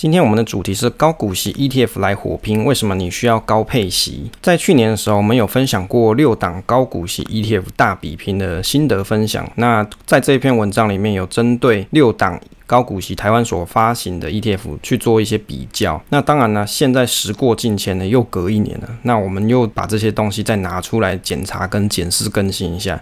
今天我们的主题是高股息 ETF 来火拼，为什么你需要高配息？在去年的时候，我们有分享过六档高股息 ETF 大比拼的心得分享。那在这一篇文章里面有针对六档高股息台湾所发行的 ETF 去做一些比较。那当然呢，现在时过境迁呢，又隔一年了，那我们又把这些东西再拿出来检查跟检视更新一下。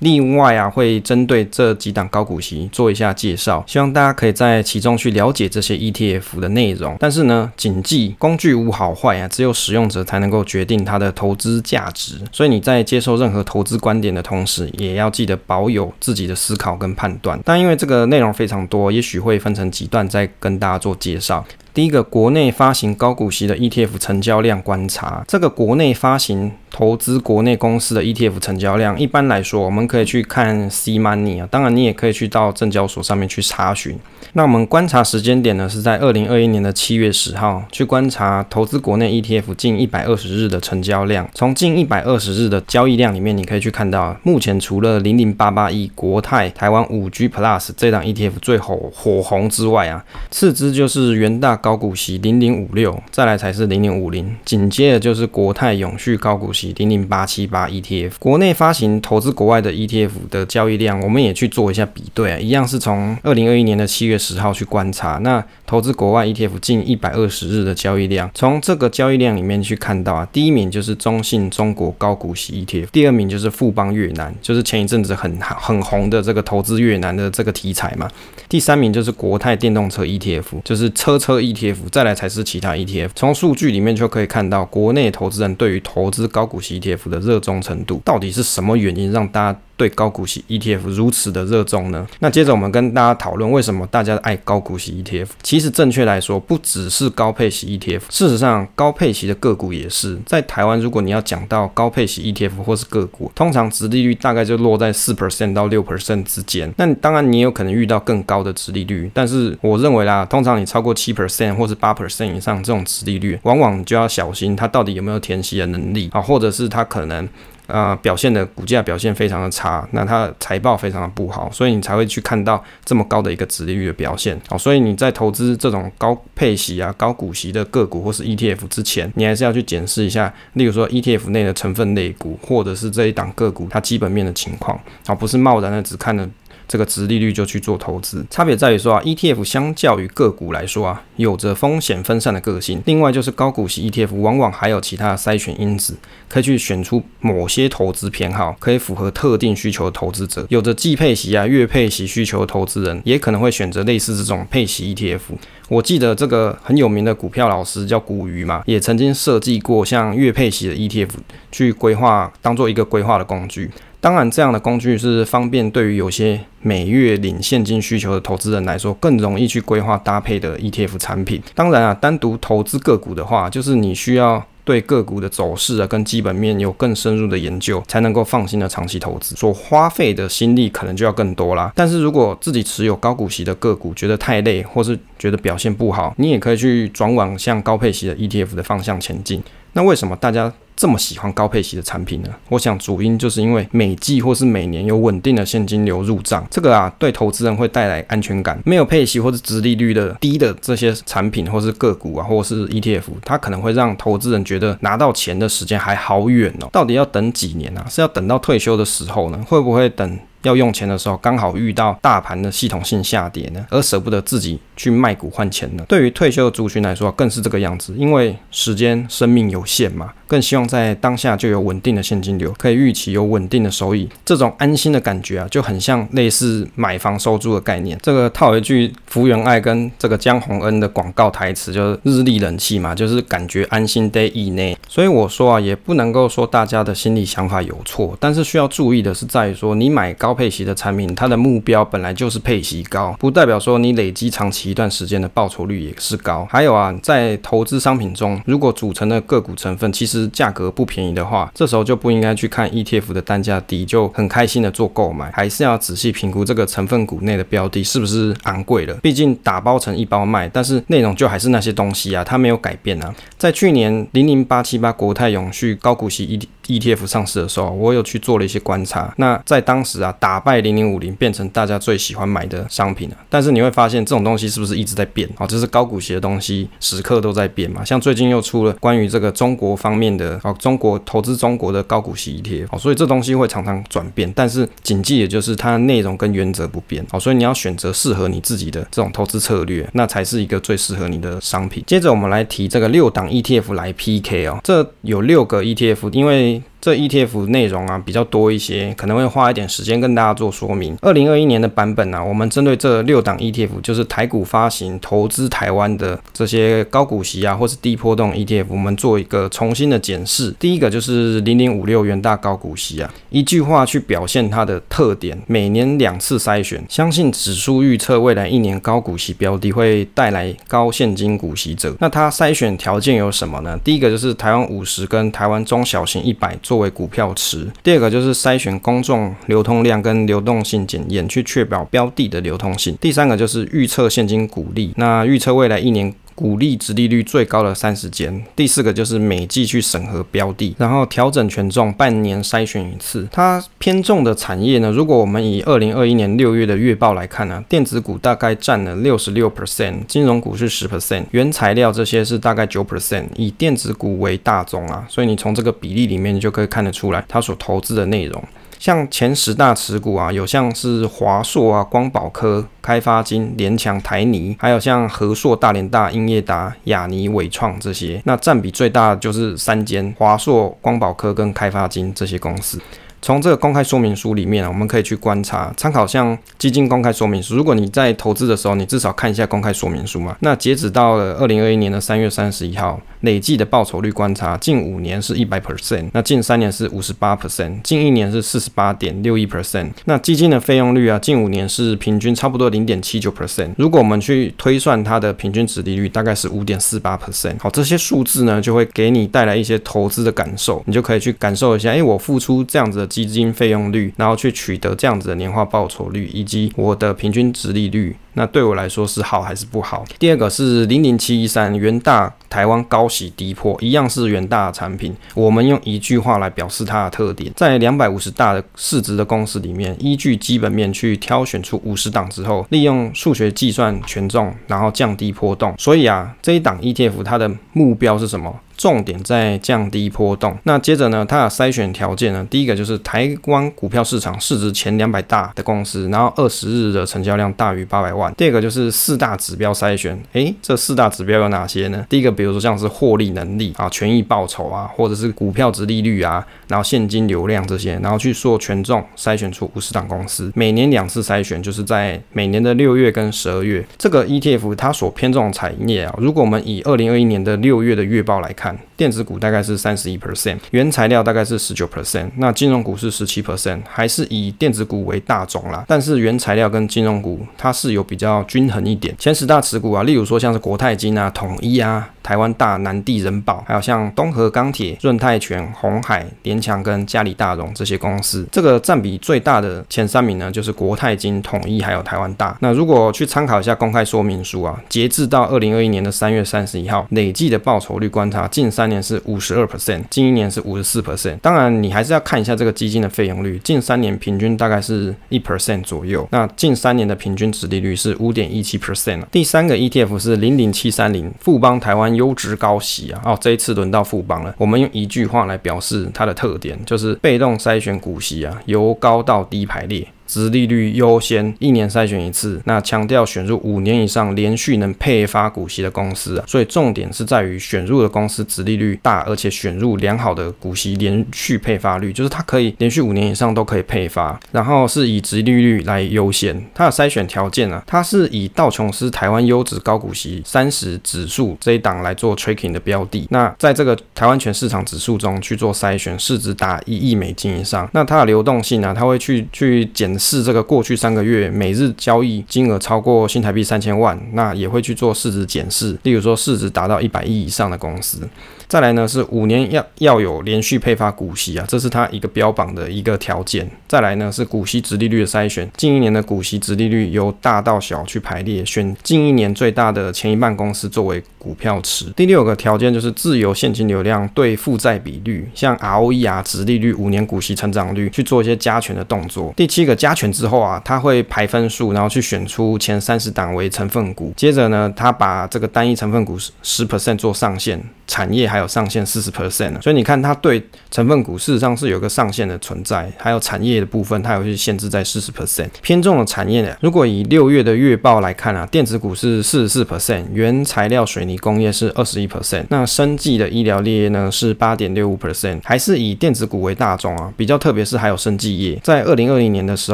另外啊，会针对这几档高股息做一下介绍，希望大家可以在其中去了解这些 ETF 的内容。但是呢，谨记工具无好坏啊，只有使用者才能够决定它的投资价值。所以你在接受任何投资观点的同时，也要记得保有自己的思考跟判断。但因为这个内容非常多，也许会分成几段再跟大家做介绍。第一个，国内发行高股息的 ETF 成交量观察，这个国内发行。投资国内公司的 ETF 成交量，一般来说，我们可以去看 C Money 啊，当然你也可以去到证交所上面去查询。那我们观察时间点呢，是在二零二一年的七月十号去观察投资国内 ETF 近一百二十日的成交量。从近一百二十日的交易量里面，你可以去看到，目前除了零零八八一国泰台湾五 G Plus 这档 ETF 最火火红之外啊，次之就是元大高股息零零五六，再来才是零零五零，紧接着就是国泰永续高股息。零零八七八 ETF，国内发行投资国外的 ETF 的交易量，我们也去做一下比对，一样是从二零二一年的七月十号去观察，那投资国外 ETF 近一百二十日的交易量，从这个交易量里面去看到啊，第一名就是中信中国高股息 ETF，第二名就是富邦越南，就是前一阵子很很红的这个投资越南的这个题材嘛，第三名就是国泰电动车 ETF，就是车车 ETF，再来才是其他 ETF，从数据里面就可以看到国内投资人对于投资高股息 ETF 的热衷程度，到底是什么原因让大家对高股息 ETF 如此的热衷呢？那接着我们跟大家讨论为什么大家爱高股息 ETF。其实正确来说，不只是高配息 ETF，事实上高配息的个股也是。在台湾，如果你要讲到高配息 ETF 或是个股，通常殖利率大概就落在四 percent 到六 percent 之间。那当然你有可能遇到更高的殖利率，但是我认为啦，通常你超过七 percent 或是八 percent 以上这种殖利率，往往就要小心它到底有没有填息的能力啊，或者是它可能。呃，表现的股价表现非常的差，那它财报非常的不好，所以你才会去看到这么高的一个殖利率的表现。好，所以你在投资这种高配息啊、高股息的个股或是 ETF 之前，你还是要去检视一下，例如说 ETF 内的成分类股，或者是这一档个股它基本面的情况，而不是贸然的只看了。这个殖利率就去做投资，差别在于说啊，ETF 相较于个股来说啊，有着风险分散的个性。另外就是高股息 ETF 往往还有其他的筛选因子，可以去选出某些投资偏好，可以符合特定需求的投资者。有着季配息啊、月配息需求的投资人，也可能会选择类似这种配息 ETF。我记得这个很有名的股票老师叫古鱼嘛，也曾经设计过像月配息的 ETF 去规划，当做一个规划的工具。当然，这样的工具是方便对于有些每月领现金需求的投资人来说，更容易去规划搭配的 ETF 产品。当然啊，单独投资个股的话，就是你需要对个股的走势啊跟基本面有更深入的研究，才能够放心的长期投资，所花费的心力可能就要更多啦。但是如果自己持有高股息的个股，觉得太累，或是觉得表现不好，你也可以去转往像高配息的 ETF 的方向前进。那为什么大家这么喜欢高配息的产品呢？我想主因就是因为每季或是每年有稳定的现金流入账，这个啊对投资人会带来安全感。没有配息或是殖利率的低的这些产品或是个股啊，或是 ETF，它可能会让投资人觉得拿到钱的时间还好远哦。到底要等几年啊？是要等到退休的时候呢？会不会等？要用钱的时候，刚好遇到大盘的系统性下跌呢，而舍不得自己去卖股换钱呢？对于退休的族群来说，更是这个样子，因为时间生命有限嘛，更希望在当下就有稳定的现金流，可以预期有稳定的收益，这种安心的感觉啊，就很像类似买房收租的概念。这个套一句福原爱跟这个江宏恩的广告台词，就是日立冷气嘛，就是感觉安心 day 以内。所以我说啊，也不能够说大家的心理想法有错，但是需要注意的是在于说，你买高配息的产品，它的目标本来就是配息高，不代表说你累积长期一段时间的报酬率也是高。还有啊，在投资商品中，如果组成的个股成分其实价格不便宜的话，这时候就不应该去看 ETF 的单价低就很开心的做购买，还是要仔细评估这个成分股内的标的是不是昂贵了。毕竟打包成一包卖，但是内容就还是那些东西啊，它没有改变啊。在去年零零八七八国泰永续高股息 ETF 上市的时候，我有去做了一些观察。那在当时啊，打败零零五零变成大家最喜欢买的商品了。但是你会发现这种东西是不是一直在变啊？就是高股息的东西时刻都在变嘛。像最近又出了关于这个中国方面的哦，中国投资中国的高股息 ETF 哦，所以这东西会常常转变。但是谨记的就是它的内容跟原则不变哦，所以你要选择适合你自己的这种投资策略，那才是一个最适合你的商品。接着我们来提这个六档 ETF 来 PK 哦，这有六个 ETF，因为。这 ETF 内容啊比较多一些，可能会花一点时间跟大家做说明。二零二一年的版本呢、啊，我们针对这六档 ETF，就是台股发行投资台湾的这些高股息啊，或是低波动 ETF，我们做一个重新的检视。第一个就是零零五六元大高股息啊，一句话去表现它的特点：每年两次筛选，相信指数预测未来一年高股息标的会带来高现金股息者。那它筛选条件有什么呢？第一个就是台湾五十跟台湾中小型一百作为股票池，第二个就是筛选公众流通量跟流动性检验，去确保标的的流通性。第三个就是预测现金股利，那预测未来一年。股利殖利率最高的三十间，第四个就是每季去审核标的，然后调整权重，半年筛选一次。它偏重的产业呢，如果我们以二零二一年六月的月报来看呢，电子股大概占了六十六 percent，金融股是十 percent，原材料这些是大概九 percent，以电子股为大宗啊，所以你从这个比例里面就可以看得出来它所投资的内容。像前十大持股啊，有像是华硕啊、光宝科、开发金、联强、台泥，还有像和硕、大连大、英业达、雅尼、伟创这些。那占比最大的就是三间：华硕、光宝科跟开发金这些公司。从这个公开说明书里面啊，我们可以去观察参考，像基金公开说明书。如果你在投资的时候，你至少看一下公开说明书嘛。那截止到了二零二一年的三月三十一号，累计的报酬率观察，近五年是一百 percent，那近三年是五十八 percent，近一年是四十八点六一 percent。那基金的费用率啊，近五年是平均差不多零点七九 percent。如果我们去推算它的平均值利率，大概是五点四八 percent。好，这些数字呢，就会给你带来一些投资的感受，你就可以去感受一下，哎，我付出这样子的。基金费用率，然后去取得这样子的年化报酬率，以及我的平均值利率，那对我来说是好还是不好？第二个是零零七一三元大台湾高息低破，一样是元大的产品。我们用一句话来表示它的特点，在两百五十大的市值的公司里面，依据基本面去挑选出五十档之后，利用数学计算权重，然后降低波动。所以啊，这一档 ETF 它的目标是什么？重点在降低波动。那接着呢，它的筛选条件呢，第一个就是台湾股票市场市值前两百大的公司，然后二十日的成交量大于八百万。第二个就是四大指标筛选，诶，这四大指标有哪些呢？第一个，比如说像是获利能力啊、权益报酬啊，或者是股票值利率啊，然后现金流量这些，然后去做权重筛选出五十档公司，每年两次筛选，就是在每年的六月跟十二月。这个 ETF 它所偏重的产业啊，如果我们以二零二一年的六月的月报来看，电子股大概是三十一 percent，原材料大概是十九 percent，那金融股是十七 percent，还是以电子股为大宗啦。但是原材料跟金融股它是有比比较均衡一点。前十大持股啊，例如说像是国泰金啊、统一啊。台湾大、南地人保，还有像东和钢铁、润泰全、鸿海、联强跟嘉里大荣这些公司，这个占比最大的前三名呢，就是国泰金、统一还有台湾大。那如果去参考一下公开说明书啊，截至到二零二一年的三月三十一号，累计的报酬率观察，近三年是五十二 percent，近一年是五十四 percent。当然，你还是要看一下这个基金的费用率，近三年平均大概是一 percent 左右。那近三年的平均殖利率是五点一七 percent。第三个 ETF 是零零七三零富邦台湾。优质高息啊！哦，这一次轮到富邦了。我们用一句话来表示它的特点，就是被动筛选股息啊，由高到低排列。殖利率优先，一年筛选一次。那强调选入五年以上连续能配发股息的公司啊，所以重点是在于选入的公司殖利率大，而且选入良好的股息连续配发率，就是它可以连续五年以上都可以配发。然后是以殖利率来优先，它的筛选条件呢，它是以道琼斯台湾优质高股息三十指数这一档来做 tracking 的标的。那在这个台湾全市场指数中去做筛选，市值达一亿美金以上。那它的流动性呢，它会去去检。是这个过去三个月每日交易金额超过新台币三千万，那也会去做市值检视，例如说市值达到一百亿以上的公司。再来呢，是五年要要有连续配发股息啊，这是它一个标榜的一个条件。再来呢，是股息殖利率的筛选，近一年的股息殖利率由大到小去排列，选近一年最大的前一半公司作为股票池。第六个条件就是自由现金流量对负债比率，像 ROE 啊、殖利率、五年股息成长率去做一些加权的动作。第七个加权之后啊，它会排分数，然后去选出前三十档为成分股。接着呢，它把这个单一成分股十 percent 做上限，产业还有上限四十 percent。所以你看，它对成分股事实上是有个上限的存在，还有产业的部分，它有去限制在四十 percent。偏重的产业呢，如果以六月的月报来看啊，电子股是四十四 percent，原材料水泥工业是二十一 percent，那生技的医疗业呢是八点六五 percent，还是以电子股为大宗啊。比较特别是还有生技业，在二零二零年的时候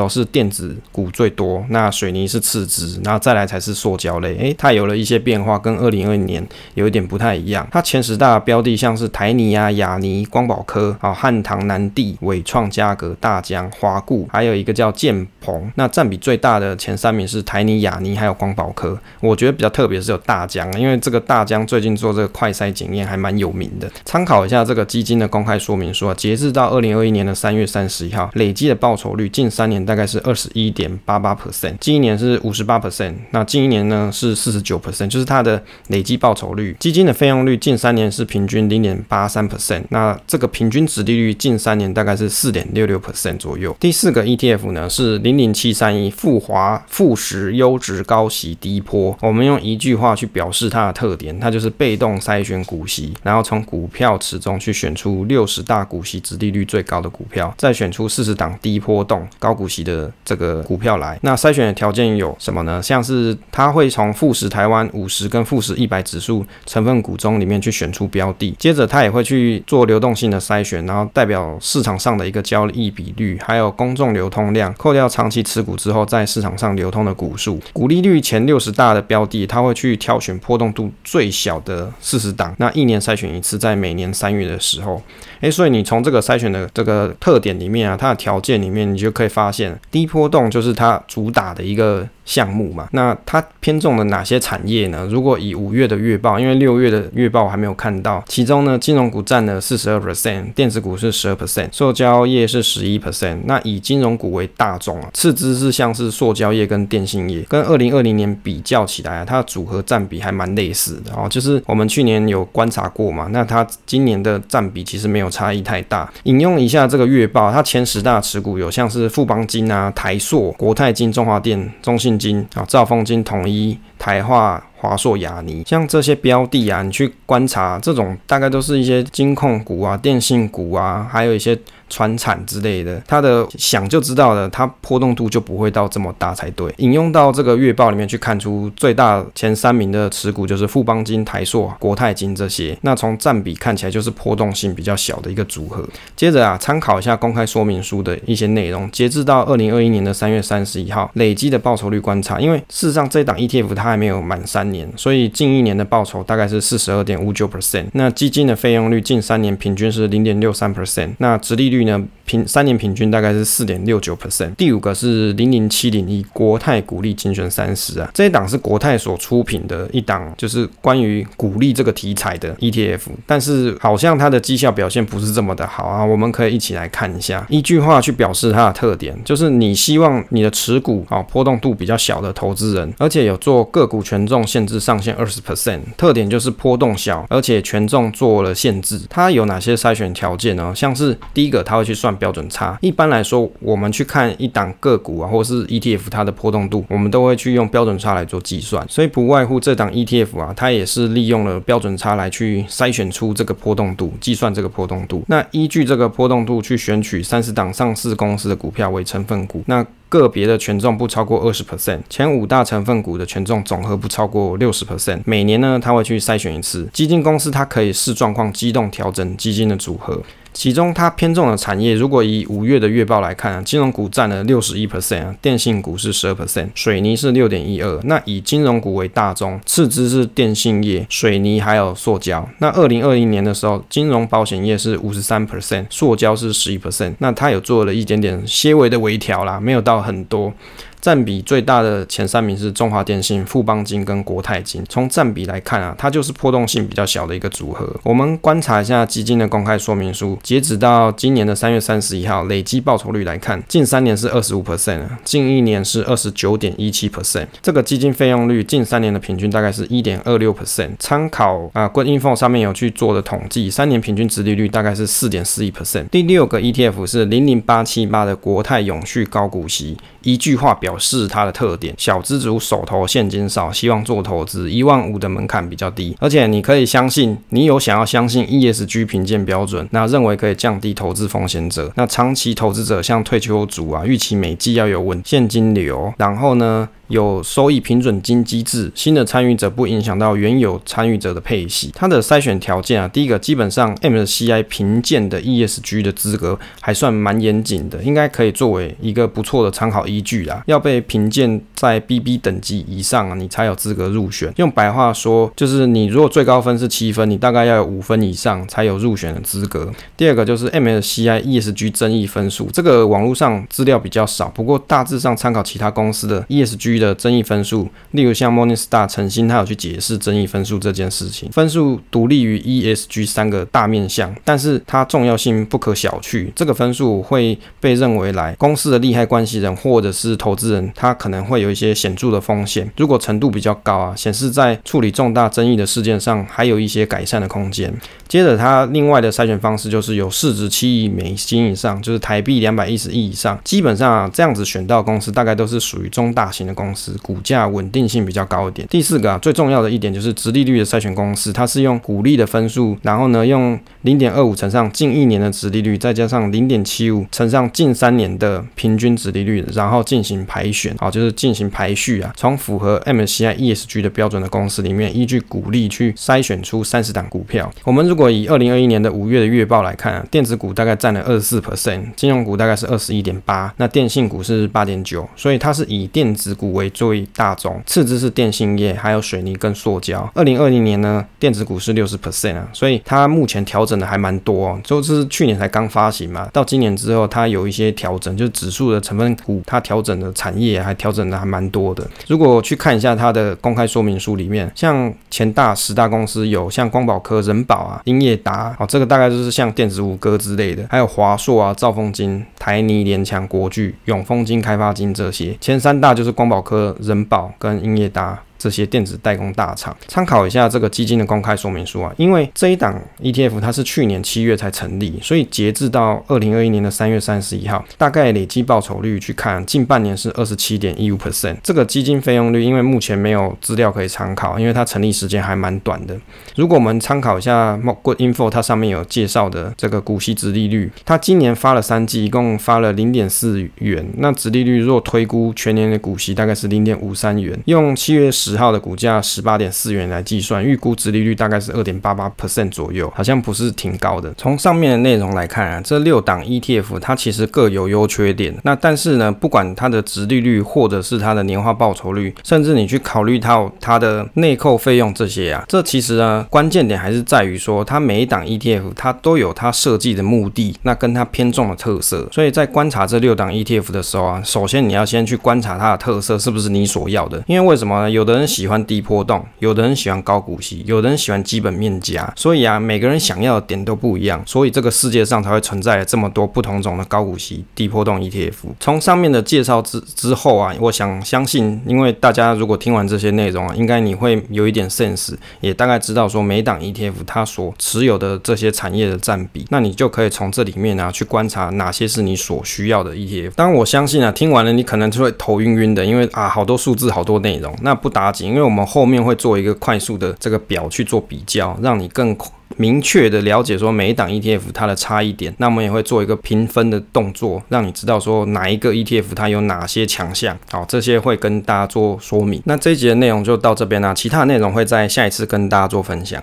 都是电子股最多，那水泥是次之，然后再来才是塑胶类。诶，它有了一些变化，跟二零二零年有一点不太一样。它前十大标的像是台泥啊、亚泥、光宝科、啊汉唐、南地、纬创、嘉格、大江、华固，还有一个叫建鹏。那占比最大的前三名是台泥、亚泥还有光宝科。我觉得比较特别是有大江，因为这个大江最近做这个快筛检验还蛮有名的。参考一下这个基金的公开说明书啊，截至到二零二一年的三月三十一号，累计的报酬率近三年大概是二十一点八八 percent，近一年是五十八 percent，那近一年呢是四十九 percent，就是它的累计报酬率。基金的费用率近三年是平均零点八三 percent，那这个平均值利率近三年大概是四点六六 percent 左右。第四个 ETF 呢是零零七三一富华富时优质高息低波，我们用一句话去表示它的特点，它就是被动筛选股息，然后从股票池中去选出六十大股息殖利率最高的股票，再选出四十档低波动高股息的这个股票来。那筛选的条件有什么呢？像是它会从富时台湾五十跟富时一百指数成分股中里面去选出标的，接着它也会去做流动性的筛选，然后代表市场上的一个交易比率，还有公众流通量，扣掉长期持股之后在市场上流通的股数，股利率前六十大的标的，它会去挑选波动度最小的四十档，那一年筛选一次，在每年三月的时候，诶，所以你从这个筛选的这个特点里面啊，它的条件里面，你就可以发现低波动就是它主打的一个。项目嘛，那它偏重的哪些产业呢？如果以五月的月报，因为六月的月报我还没有看到，其中呢，金融股占了四十二 percent，电子股是十二 percent，塑胶业是十一 percent。那以金融股为大众啊，次之是像是塑胶业跟电信业，跟二零二零年比较起来啊，它的组合占比还蛮类似的哦。就是我们去年有观察过嘛，那它今年的占比其实没有差异太大。引用一下这个月报，它前十大持股有像是富邦金啊、台塑、国泰金、中华电、中信金啊、兆丰金、统一、台化。华硕、雅尼，像这些标的啊，你去观察，这种大概都是一些金控股啊、电信股啊，还有一些传产之类的，它的想就知道了，它波动度就不会到这么大才对。引用到这个月报里面去看出最大前三名的持股就是富邦金、台硕、国泰金这些，那从占比看起来就是波动性比较小的一个组合。接着啊，参考一下公开说明书的一些内容，截至到二零二一年的三月三十一号，累积的报酬率观察，因为事实上这档 ETF 它还没有满三。年，所以近一年的报酬大概是四十二点五九 percent。那基金的费用率近三年平均是零点六三 percent。那殖利率呢？平三年平均大概是四点六九 percent。第五个是零零七零一国泰股利精选三十啊，这一档是国泰所出品的一档，就是关于股利这个题材的 ETF。但是好像它的绩效表现不是这么的好啊。我们可以一起来看一下，一句话去表示它的特点，就是你希望你的持股啊波动度比较小的投资人，而且有做个股权重限制上限二十 percent，特点就是波动小，而且权重做了限制。它有哪些筛选条件呢？像是第一个，它会去算。标准差，一般来说，我们去看一档个股啊，或是 ETF 它的波动度，我们都会去用标准差来做计算。所以不外乎这档 ETF 啊，它也是利用了标准差来去筛选出这个波动度，计算这个波动度。那依据这个波动度去选取三十档上市公司的股票为成分股。那个别的权重不超过二十 percent，前五大成分股的权重总和不超过六十 percent。每年呢，它会去筛选一次。基金公司它可以视状况机动调整基金的组合。其中它偏重的产业，如果以五月的月报来看，金融股占了六十一 percent，电信股是十二 percent，水泥是六点一二。那以金融股为大宗，次之是电信业、水泥还有塑胶。那二零二零年的时候，金融保险业是五十三 percent，塑胶是十一 percent。那它有做了一点点些微的微调啦，没有到很多。占比最大的前三名是中华电信、富邦金跟国泰金。从占比来看啊，它就是波动性比较小的一个组合。我们观察一下基金的公开说明书，截止到今年的三月三十一号，累计报酬率来看，近三年是二十五 percent，近一年是二十九点一七 percent。这个基金费用率近三年的平均大概是一点二六 percent。参考啊，Good.info 上面有去做的统计，三年平均殖利率大概是四点四一 percent。第六个 ETF 是零零八七八的国泰永续高股息。一句话表表示它的特点：小资族手头现金少，希望做投资，一万五的门槛比较低，而且你可以相信，你有想要相信 ESG 评鉴标准，那认为可以降低投资风险者，那长期投资者像退休族啊，预期每季要有稳现金流，然后呢，有收益平准金机制，新的参与者不影响到原有参与者的配息。它的筛选条件啊，第一个基本上 MSCI 评鉴的 ESG 的资格还算蛮严谨的，应该可以作为一个不错的参考依据啦。要被评鉴在 BB 等级以上啊，你才有资格入选。用白话说，就是你如果最高分是七分，你大概要有五分以上才有入选的资格。第二个就是 MSCI ESG 争议分数，这个网络上资料比较少，不过大致上参考其他公司的 ESG。的争议分数，例如像 Morningstar 陈星，他有去解释争议分数这件事情。分数独立于 ESG 三个大面向，但是它重要性不可小觑。这个分数会被认为来公司的利害关系人或者是投资人，他可能会有一些显著的风险。如果程度比较高啊，显示在处理重大争议的事件上还有一些改善的空间。接着，它另外的筛选方式就是有市值七亿美金以上，就是台币两百一十亿以上。基本上啊，这样子选到公司大概都是属于中大型的公司。公司股价稳定性比较高一点。第四个啊，最重要的一点就是直利率的筛选公司，它是用股利的分数，然后呢，用零点二五乘上近一年的直利率，再加上零点七五乘上近三年的平均殖利率，然后进行排选，啊，就是进行排序啊，从符合 MSCI ESG 的标准的公司里面，依据股利去筛选出三十档股票。我们如果以二零二一年的五月的月报来看啊，电子股大概占了二十四 percent，金融股大概是二十一点八，那电信股是八点九，所以它是以电子股为为最大宗，次之是电信业，还有水泥跟塑胶。二零二零年呢，电子股是六十 percent 啊，所以它目前调整的还蛮多哦。就是去年才刚发行嘛，到今年之后，它有一些调整，就是指数的成分股，它调整的产业还调整的还蛮多的。如果去看一下它的公开说明书里面，像前大十大公司有像光宝科、仁宝啊、英业达，哦，这个大概就是像电子五哥之类的，还有华硕啊、兆丰金、台泥、联强、国巨、永丰金、开发金这些。前三大就是光宝科。和人保跟英业达。这些电子代工大厂，参考一下这个基金的公开说明书啊，因为这一档 ETF 它是去年七月才成立，所以截至到二零二一年的三月三十一号，大概累计报酬率去看，近半年是二十七点一五 percent。这个基金费用率，因为目前没有资料可以参考，因为它成立时间还蛮短的。如果我们参考一下 Good.info，它上面有介绍的这个股息殖利率，它今年发了三季，一共发了零点四元，那殖利率若推估全年的股息大概是零点五三元，用七月十。十号的股价十八点四元来计算，预估值利率大概是二点八八 percent 左右，好像不是挺高的。从上面的内容来看啊，这六档 ETF 它其实各有优缺点。那但是呢，不管它的值利率或者是它的年化报酬率，甚至你去考虑到它的内扣费用这些啊，这其实呢，关键点还是在于说，它每一档 ETF 它都有它设计的目的，那跟它偏重的特色。所以在观察这六档 ETF 的时候啊，首先你要先去观察它的特色是不是你所要的。因为为什么呢？有的人人喜欢低波动，有的人喜欢高股息，有的人喜欢基本面加，所以啊，每个人想要的点都不一样，所以这个世界上才会存在这么多不同种的高股息、低波动 ETF。从上面的介绍之之后啊，我想相信，因为大家如果听完这些内容啊，应该你会有一点 sense，也大概知道说每档 ETF 它所持有的这些产业的占比，那你就可以从这里面啊去观察哪些是你所需要的 ETF。当然，我相信啊，听完了你可能就会头晕晕的，因为啊，好多数字，好多内容，那不打因为我们后面会做一个快速的这个表去做比较，让你更明确的了解说每一档 ETF 它的差异点。那我们也会做一个评分的动作，让你知道说哪一个 ETF 它有哪些强项。好，这些会跟大家做说明。那这一集的内容就到这边啦，其他内容会在下一次跟大家做分享。